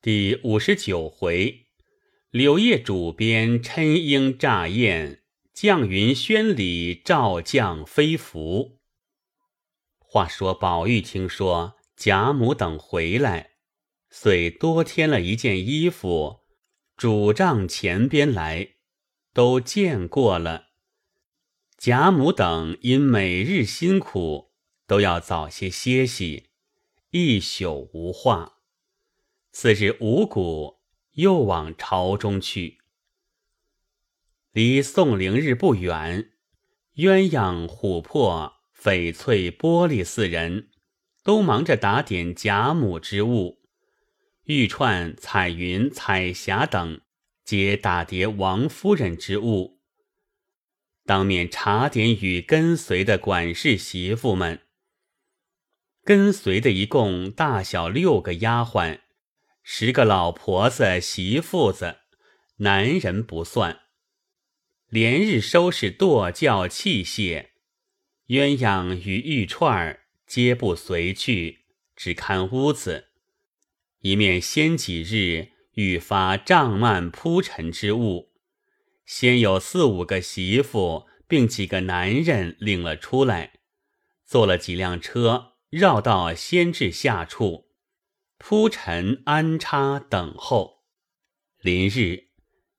第五十九回，柳叶主编琛鹰乍燕，绛云轩里照将飞服。话说宝玉听说贾母等回来，遂多添了一件衣服，主帐前边来，都见过了。贾母等因每日辛苦，都要早些歇息，一宿无话。次日五谷，又往朝中去。离宋灵日不远，鸳鸯、琥珀、翡翠、玻璃四人都忙着打点贾母之物；玉串、彩云、彩霞等皆打叠王夫人之物。当面查点与跟随的管事媳妇们，跟随的一共大小六个丫鬟。十个老婆子、媳妇子，男人不算，连日收拾剁轿器械，鸳鸯与玉串儿皆不随去，只看屋子。一面先几日欲发帐幔铺陈之物，先有四五个媳妇并几个男人领了出来，坐了几辆车，绕到先至下处。铺陈安插等候，临日，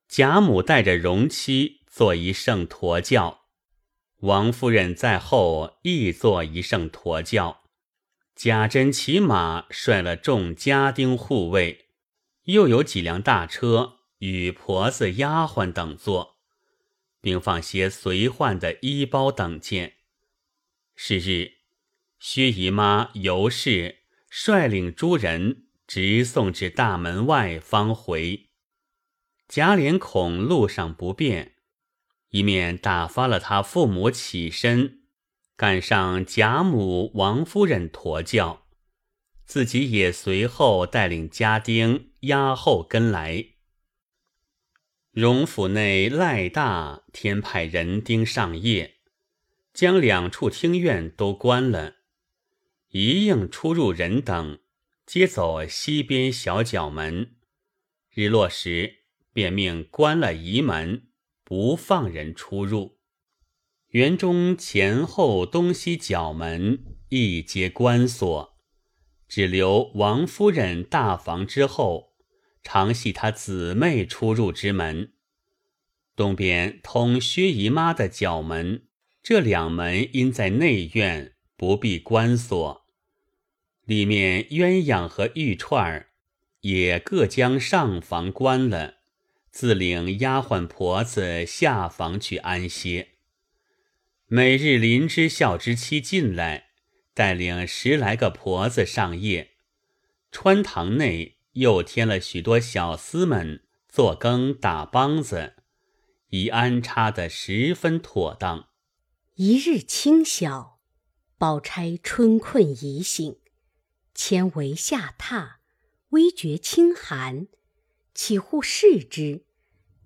贾母带着荣妻坐一圣驼轿，王夫人在后亦坐一圣驼轿。贾珍骑马率了众家丁护卫，又有几辆大车与婆子丫鬟等坐，并放些随换的衣包等件。是日，薛姨妈、尤氏。率领诸人直送至大门外，方回。贾琏恐路上不便，一面打发了他父母起身，赶上贾母、王夫人驮轿，自己也随后带领家丁押后跟来。荣府内赖大天派人丁上夜，将两处厅院都关了。一应出入人等，皆走西边小角门。日落时，便命关了仪门，不放人出入。园中前后东西角门亦皆关锁，只留王夫人大房之后，常系她姊妹出入之门。东边通薛姨妈的角门，这两门因在内院。不必关锁，里面鸳鸯和玉串儿也各将上房关了，自领丫鬟婆子下房去安歇。每日林之孝之妻进来，带领十来个婆子上夜。穿堂内又添了许多小厮们做羹打梆子，已安插得十分妥当。一日清晓。宝钗春困已醒，牵帷下榻，微觉清寒，起户视之，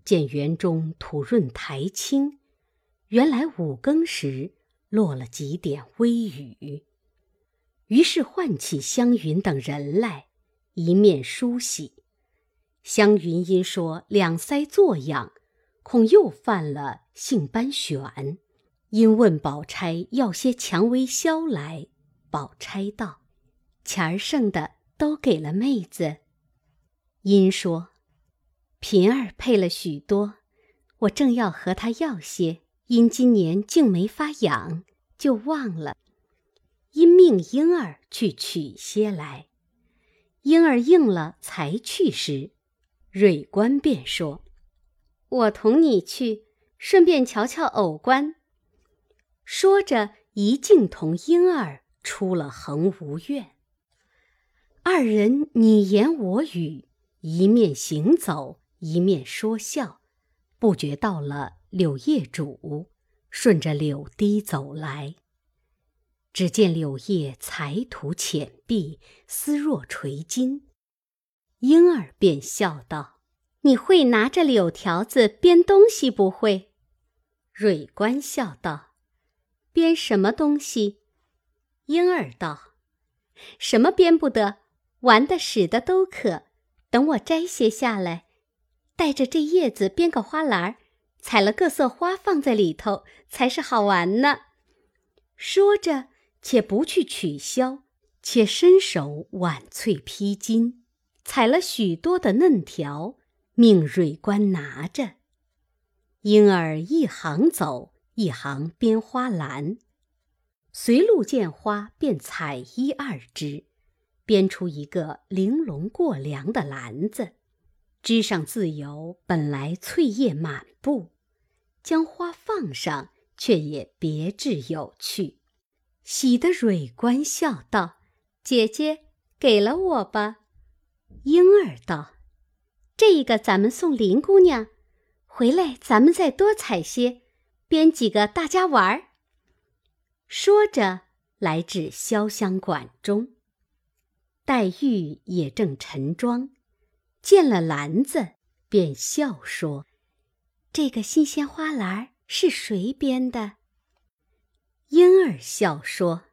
见园中土润苔青，原来五更时落了几点微雨。于是唤起湘云等人来，一面梳洗。湘云因说两腮作痒，恐又犯了性斑癣。因问宝钗要些蔷薇消来，宝钗道：“钱儿剩的都给了妹子。”因说：“平儿配了许多，我正要和她要些，因今年竟没法养，就忘了。因命婴儿去取些来，婴儿应了才去时，蕊官便说：‘我同你去，顺便瞧瞧偶官。’”说着，一径同婴儿出了恒芜院。二人你言我语，一面行走，一面说笑，不觉到了柳叶渚，顺着柳堤走来。只见柳叶才吐浅碧，丝若垂金。婴儿便笑道：“你会拿着柳条子编东西不会？”蕊官笑道。编什么东西？婴儿道：“什么编不得，玩的、使的都可。等我摘些下来，带着这叶子编个花篮，采了各色花放在里头，才是好玩呢。说着，且不去取消，且伸手挽翠披巾，采了许多的嫩条，命蕊官拿着。婴儿一行走，一行编花篮，随路见花便采一二枝，编出一个玲珑过梁的篮子，枝上自有本来翠叶满布，将花放上，却也别致有趣。喜得蕊官笑道：“姐姐，给了我吧。”莺儿道：“这个咱们送林姑娘。”回来，咱们再多采些，编几个大家玩儿。说着，来至潇湘馆中，黛玉也正陈妆，见了篮子，便笑说：“这个新鲜花篮是谁编的？”莺儿笑说：“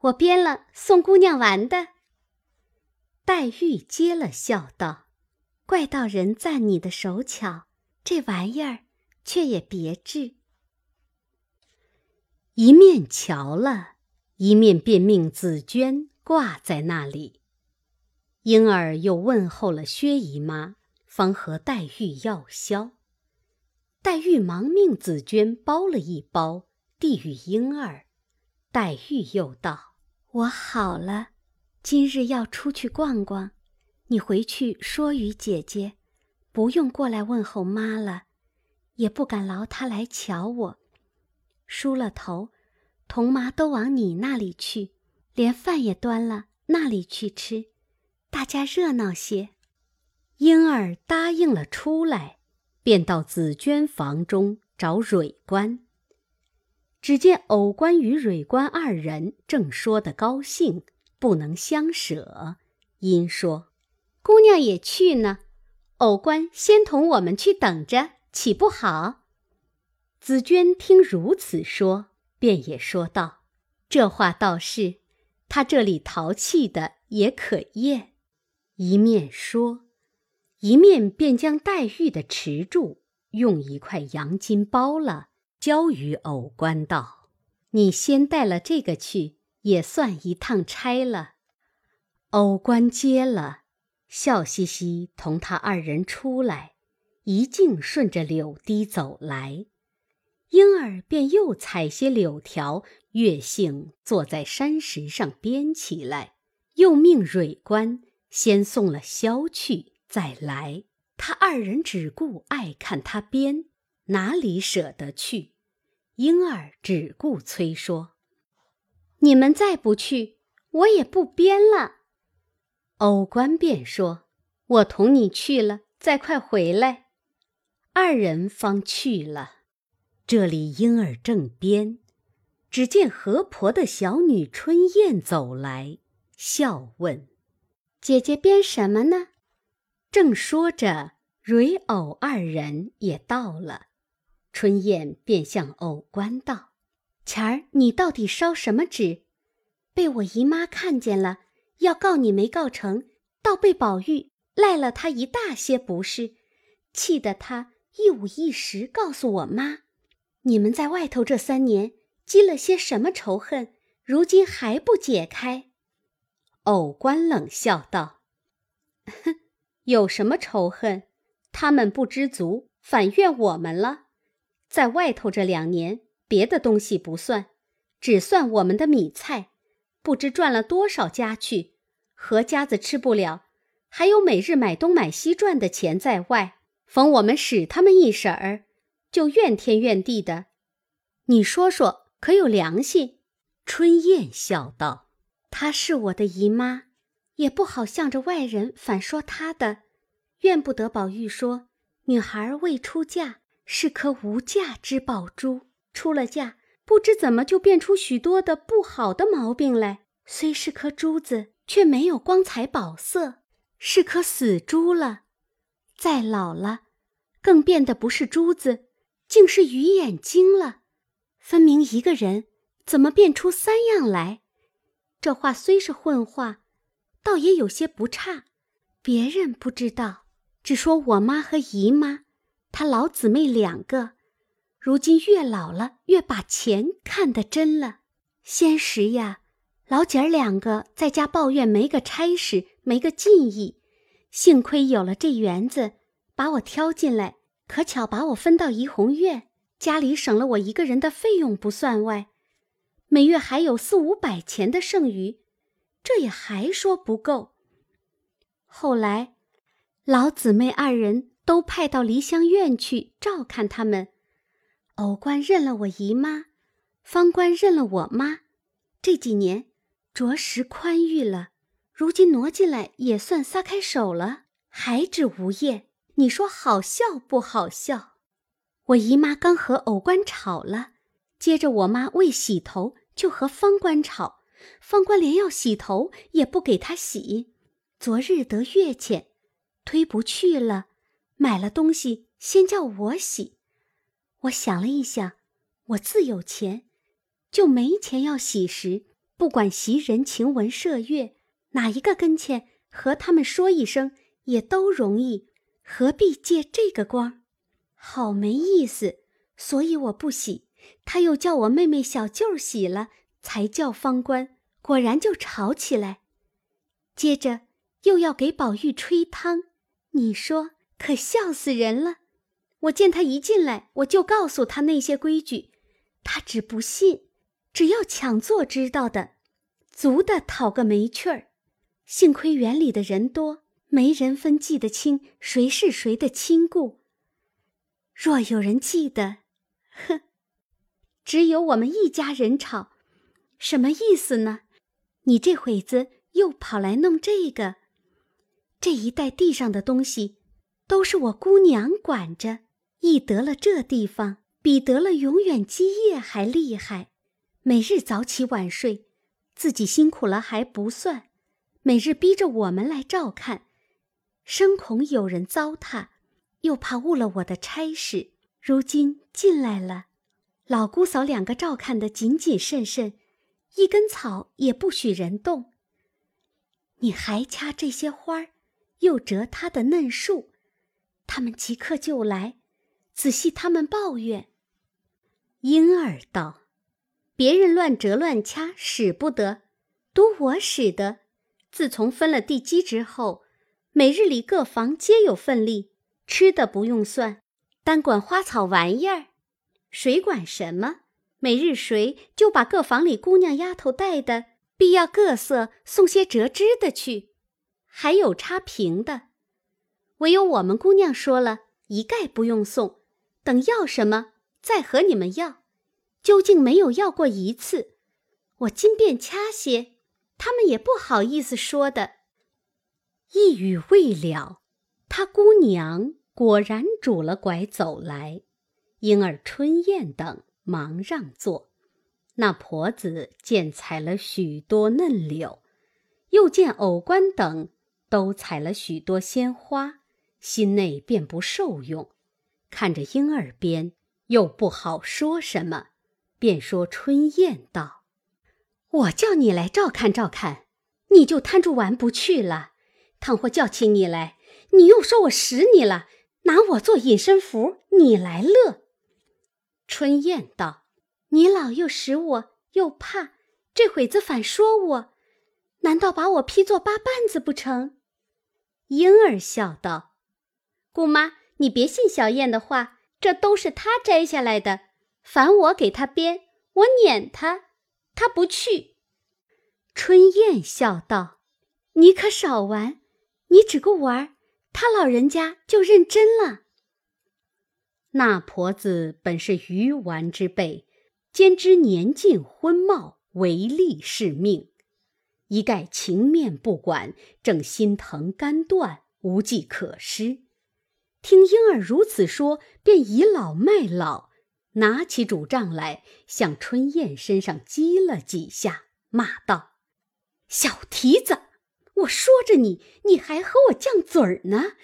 我编了，送姑娘玩的。”黛玉接了，笑道：“怪道人赞你的手巧。”这玩意儿却也别致，一面瞧了，一面便命紫鹃挂在那里。婴儿又问候了薛姨妈，方和黛玉要消。黛玉忙命紫鹃包了一包，递与婴儿。黛玉又道：“我好了，今日要出去逛逛，你回去说与姐姐。”不用过来问候妈了，也不敢劳他来瞧我。梳了头，童麻都往你那里去，连饭也端了那里去吃，大家热闹些。莺儿答应了出来，便到紫鹃房中找蕊官。只见藕官与蕊官二人正说得高兴，不能相舍，因说：“姑娘也去呢。”偶官先同我们去等着，岂不好？紫鹃听如此说，便也说道：“这话倒是，他这里淘气的也可厌。”一面说，一面便将黛玉的池柱用一块羊巾包了，交与偶官道：“你先带了这个去，也算一趟差了。”偶官接了。笑嘻嘻同他二人出来，一径顺着柳堤走来。莺儿便又采些柳条，月杏坐在山石上编起来，又命蕊官先送了箫去，再来。他二人只顾爱看他编，哪里舍得去？莺儿只顾催说：“你们再不去，我也不编了。”偶官便说：“我同你去了，再快回来。”二人方去了。这里莺儿正编，只见河婆的小女春燕走来，笑问：“姐姐编什么呢？”正说着，蕊藕二人也到了。春燕便向藕官道：“前儿你到底烧什么纸？被我姨妈看见了。”要告你没告成，倒被宝玉赖了他一大些不是，气得他一五一十告诉我妈：“你们在外头这三年积了些什么仇恨，如今还不解开？”偶官冷笑道：“哼，有什么仇恨？他们不知足，反怨我们了。在外头这两年，别的东西不算，只算我们的米菜。”不知赚了多少家去，何家子吃不了，还有每日买东买西赚的钱在外。逢我们使他们一婶儿，就怨天怨地的。你说说，可有良心？春燕笑道：“她是我的姨妈，也不好向着外人反说她的。怨不得宝玉说，女孩未出嫁是颗无价之宝珠，出了嫁。”不知怎么就变出许多的不好的毛病来。虽是颗珠子，却没有光彩宝色，是颗死珠了。再老了，更变得不是珠子，竟是鱼眼睛了。分明一个人，怎么变出三样来？这话虽是混话，倒也有些不差。别人不知道，只说我妈和姨妈，她老姊妹两个，如今越老了越把钱看得真了。先时呀，老姐儿两个在家抱怨没个差事，没个进意，幸亏有了这园子，把我挑进来，可巧把我分到怡红院，家里省了我一个人的费用不算外，每月还有四五百钱的剩余，这也还说不够。后来，老姊妹二人都派到梨香院去照看他们。偶官认了我姨妈，方官认了我妈。这几年着实宽裕了，如今挪进来也算撒开手了，还止无业。你说好笑不好笑？我姨妈刚和偶官吵了，接着我妈为洗头就和方官吵，方官连要洗头也不给她洗。昨日得月钱，推不去了，买了东西先叫我洗。我想了一想，我自有钱，就没钱要洗时，不管袭人、晴雯、麝月哪一个跟前，和他们说一声也都容易，何必借这个光？好没意思，所以我不洗。他又叫我妹妹小舅洗了，才叫方官。果然就吵起来，接着。又要给宝玉吹汤，你说可笑死人了。我见他一进来，我就告诉他那些规矩，他只不信，只要抢做知道的，足的讨个没趣儿。幸亏园里的人多，没人分记得清谁是谁的亲故。若有人记得，哼，只有我们一家人吵，什么意思呢？你这会子又跑来弄这个。这一带地上的东西，都是我姑娘管着。一得了这地方，比得了永远基业还厉害。每日早起晚睡，自己辛苦了还不算，每日逼着我们来照看，生恐有人糟蹋，又怕误了我的差事。如今进来了，老姑嫂两个照看的谨谨慎慎，一根草也不许人动。你还掐这些花儿？又折他的嫩树，他们即刻就来，仔细他们抱怨。婴儿道：“别人乱折乱掐使不得，独我使得。自从分了地基之后，每日里各房皆有份例，吃的不用算，单管花草玩意儿，谁管什么？每日谁就把各房里姑娘丫头带的，必要各色送些折枝的去。”还有插瓶的，唯有我们姑娘说了一概不用送，等要什么再和你们要。究竟没有要过一次，我今便掐些，他们也不好意思说的。一语未了，他姑娘果然拄了拐走来，婴儿、春燕等忙让座。那婆子见采了许多嫩柳，又见藕官等。都采了许多鲜花，心内便不受用。看着婴儿边，又不好说什么，便说春燕道：“我叫你来照看照看，你就摊住玩不去了。倘或叫起你来，你又说我使你了，拿我做隐身符，你来乐。”春燕道：“你老又使我，又怕，这会子反说我，难道把我批作八瓣子不成？”婴儿笑道：“姑妈，你别信小燕的话，这都是她摘下来的。反我给她编，我撵她，他不去。”春燕笑道：“你可少玩，你只顾玩，他老人家就认真了。”那婆子本是愚顽之辈，兼知年近昏茂，唯利是命。一概情面不管，正心疼肝断，无计可施。听婴儿如此说，便倚老卖老，拿起拄杖来，向春燕身上击了几下，骂道：“小蹄子！我说着你，你还和我犟嘴儿呢！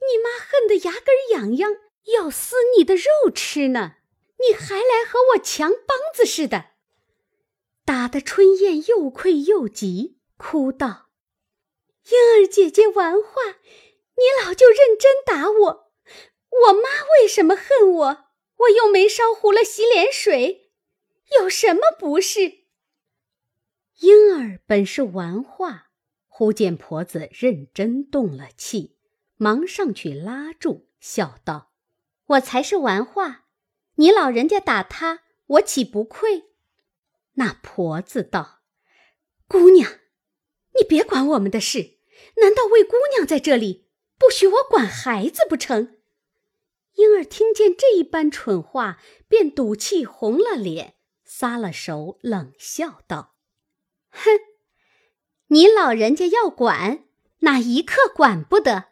你妈恨得牙根痒痒，要撕你的肉吃呢！你还来和我强梆子似的！”打得春燕又愧又急，哭道：“莺儿姐姐玩话，你老就认真打我。我妈为什么恨我？我又没烧糊了洗脸水，有什么不是？”莺儿本是玩话，忽见婆子认真动了气，忙上去拉住，笑道：“我才是玩话，你老人家打他，我岂不愧？”那婆子道：“姑娘，你别管我们的事，难道为姑娘在这里，不许我管孩子不成？”莺儿听见这一般蠢话，便赌气红了脸，撒了手，冷笑道。哼，你老人家要管，哪一刻管不得？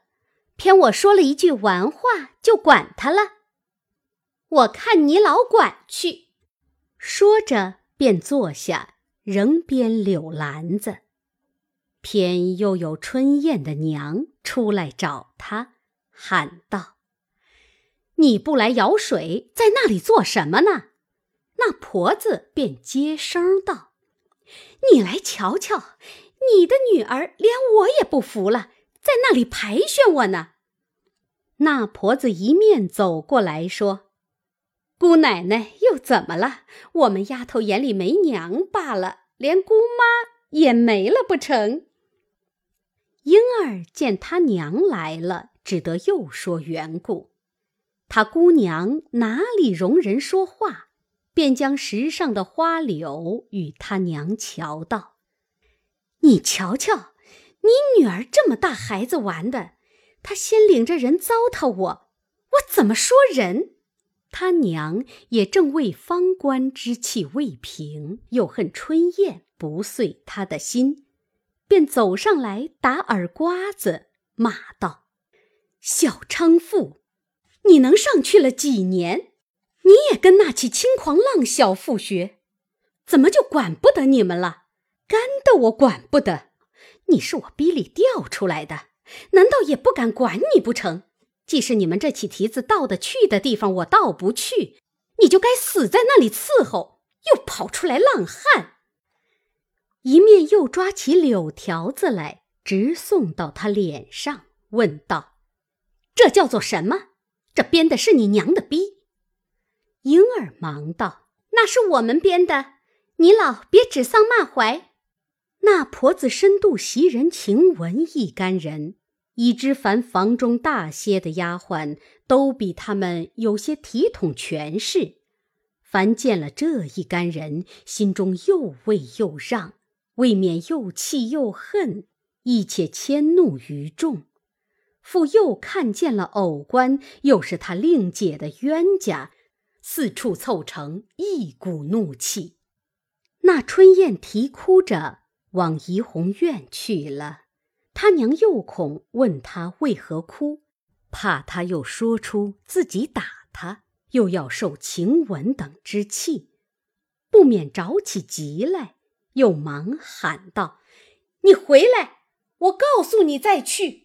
偏我说了一句玩话，就管他了。我看你老管去。说着，便坐下，仍编柳篮子。偏又有春燕的娘出来找他，喊道：“你不来舀水，在那里做什么呢？”那婆子便接声道。你来瞧瞧，你的女儿连我也不服了，在那里排选我呢。那婆子一面走过来说：“姑奶奶又怎么了？我们丫头眼里没娘罢了，连姑妈也没了不成？”莺儿见他娘来了，只得又说缘故。他姑娘哪里容人说话？便将石上的花柳与他娘瞧道：“你瞧瞧，你女儿这么大孩子玩的，她先领着人糟蹋我，我怎么说人？”他娘也正为方官之气未平，又恨春燕不遂他的心，便走上来打耳瓜子，骂道：“小娼妇，你能上去了几年？”你也跟那起轻狂浪小妇学，怎么就管不得你们了？干的我管不得，你是我逼里调出来的，难道也不敢管你不成？既是你们这起蹄子到得去的地方，我到不去，你就该死在那里伺候，又跑出来浪汉。一面又抓起柳条子来，直送到他脸上，问道：“这叫做什么？这编的是你娘的逼？”莺儿忙道：“那是我们编的，你老别指桑骂槐。”那婆子深度袭人、晴雯一干人，已知凡房中大些的丫鬟，都比他们有些体统权势。凡见了这一干人，心中又畏又让，未免又气又恨，亦且迁怒于众。复又看见了偶官，又是他令姐的冤家。四处凑成一股怒气，那春燕啼哭着往怡红院去了。他娘又恐问他为何哭，怕他又说出自己打他，又要受晴雯等之气，不免着起急来，又忙喊道：“你回来，我告诉你再去。”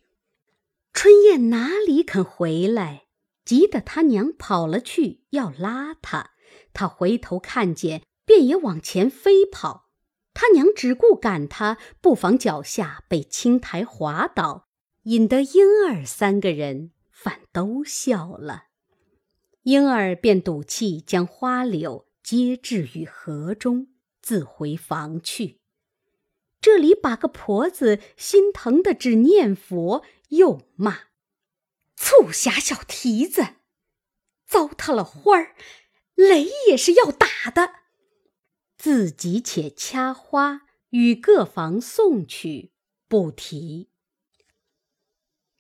春燕哪里肯回来？急得他娘跑了去，要拉他。他回头看见，便也往前飞跑。他娘只顾赶他，不妨脚下被青苔滑倒，引得莺儿三个人反都笑了。莺儿便赌气将花柳接置于河中，自回房去。这里把个婆子心疼的只念佛，又骂。促狭小蹄子，糟蹋了花儿，雷也是要打的。自己且掐花与各房送去，不提。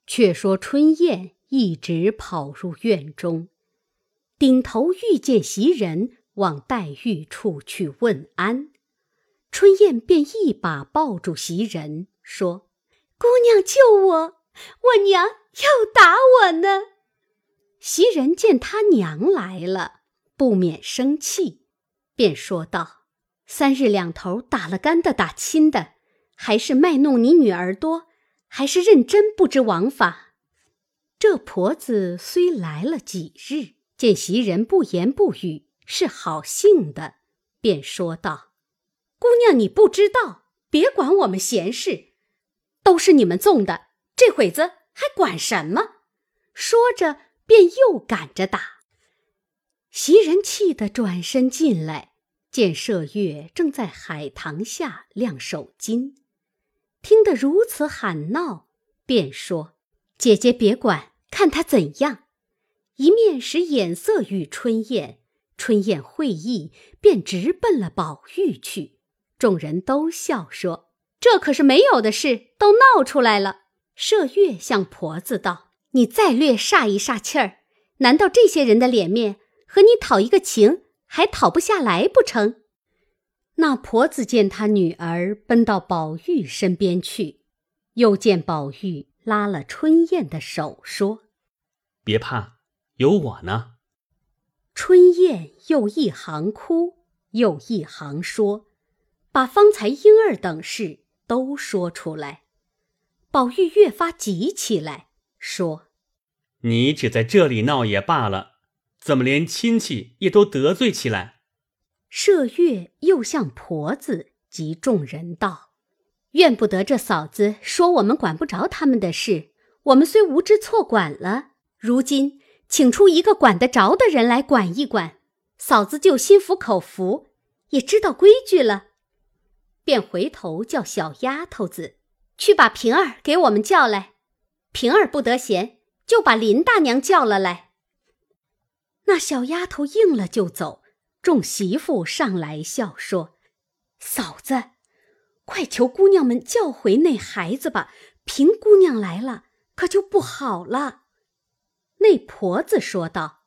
却说春燕一直跑入院中，顶头遇见袭人往黛玉处去问安，春燕便一把抱住袭人，说：“姑娘救我。”我娘要打我呢。袭人见他娘来了，不免生气，便说道：“三日两头打了干的，打亲的，还是卖弄你女儿多，还是认真不知王法？”这婆子虽来了几日，见袭人不言不语，是好性的，便说道：“姑娘，你不知道，别管我们闲事。”都是你们纵的，这会子还管什么？”说着，便又赶着打。袭人气得转身进来，见麝月正在海棠下晾手巾，听得如此喊闹，便说：“姐姐别管，看他怎样。”一面使眼色与春燕，春燕会意，便直奔了宝玉去。众人都笑说：“这可是没有的事，都闹出来了。”麝月向婆子道：“你再略煞一煞气儿，难道这些人的脸面和你讨一个情还讨不下来不成？”那婆子见她女儿奔到宝玉身边去，又见宝玉拉了春燕的手，说：“别怕。”有我呢。春燕又一行哭，又一行说，把方才婴儿等事都说出来。宝玉越发急起来，说：“你只在这里闹也罢了，怎么连亲戚也都得罪起来？”麝月又向婆子及众人道：“怨不得这嫂子说我们管不着他们的事，我们虽无知错管了，如今。”请出一个管得着的人来管一管，嫂子就心服口服，也知道规矩了，便回头叫小丫头子去把平儿给我们叫来。平儿不得闲，就把林大娘叫了来。那小丫头应了就走，众媳妇上来笑说：“嫂子，快求姑娘们叫回那孩子吧。平姑娘来了，可就不好了。”那婆子说道：“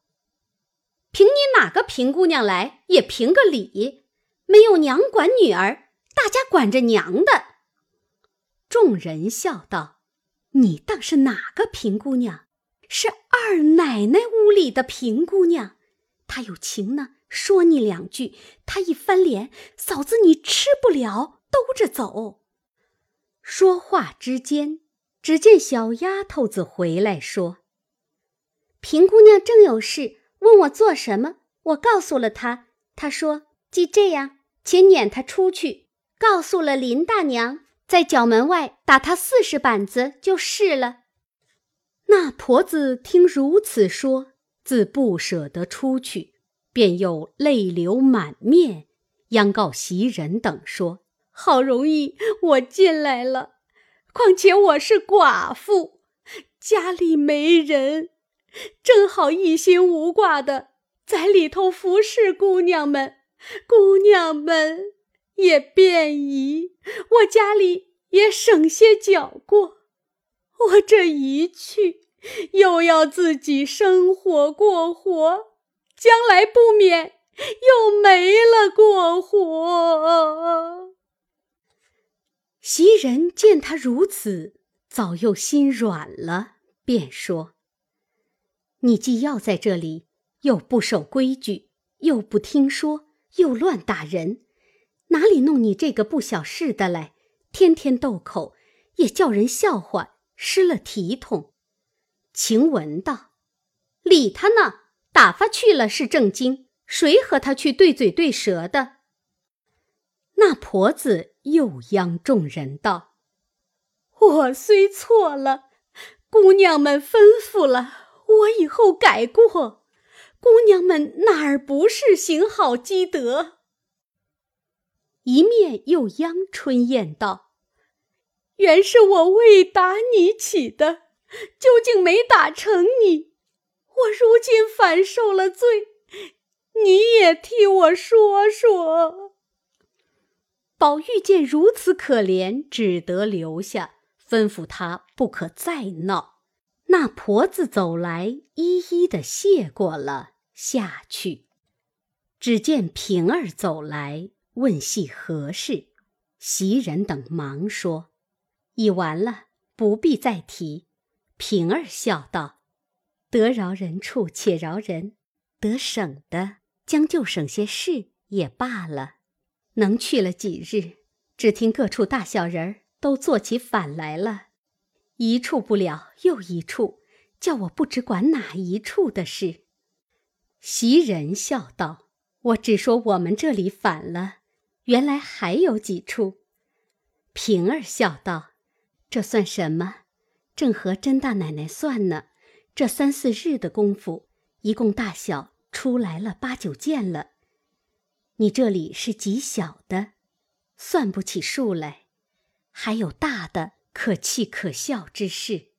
凭你哪个平姑娘来，也凭个理。没有娘管女儿，大家管着娘的。”众人笑道：“你当是哪个平姑娘？是二奶奶屋里的平姑娘。她有情呢，说你两句，她一翻脸，嫂子你吃不了，兜着走。”说话之间，只见小丫头子回来说。平姑娘正有事问我做什么，我告诉了她。她说：“既这样，且撵她出去。”告诉了林大娘，在角门外打他四十板子就是了。那婆子听如此说，自不舍得出去，便又泪流满面，央告袭人等说：“好容易我进来了，况且我是寡妇，家里没人。”正好一心无挂的在里头服侍姑娘们，姑娘们也便宜，我家里也省些脚过。我这一去，又要自己生活过活，将来不免又没了过活。袭人见他如此，早又心软了，便说。你既要在这里，又不守规矩，又不听说，又乱打人，哪里弄你这个不小事的来？天天斗口，也叫人笑话，失了体统。晴雯道：“理他呢，打发去了是正经，谁和他去对嘴对舌的？”那婆子又央众人道：“我虽错了，姑娘们吩咐了。”我以后改过，姑娘们哪儿不是行好积德？一面又央春燕道：“原是我为打你起的，究竟没打成你，我如今反受了罪，你也替我说说。”宝玉见如此可怜，只得留下，吩咐他不可再闹。那婆子走来，一一的谢过了下去。只见平儿走来，问系何事。袭人等忙说：“已完了，不必再提。”平儿笑道：“得饶人处且饶人，得省的将就省些事也罢了。能去了几日，只听各处大小人儿都做起反来了。”一处不了，又一处，叫我不知管哪一处的事。袭人笑道：“我只说我们这里反了，原来还有几处。”平儿笑道：“这算什么？正和甄大奶奶算呢。这三四日的功夫，一共大小出来了八九件了。你这里是极小的，算不起数来；还有大的可气可笑之事，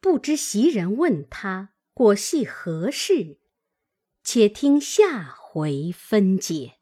不知袭人问他果系何事？且听下回分解。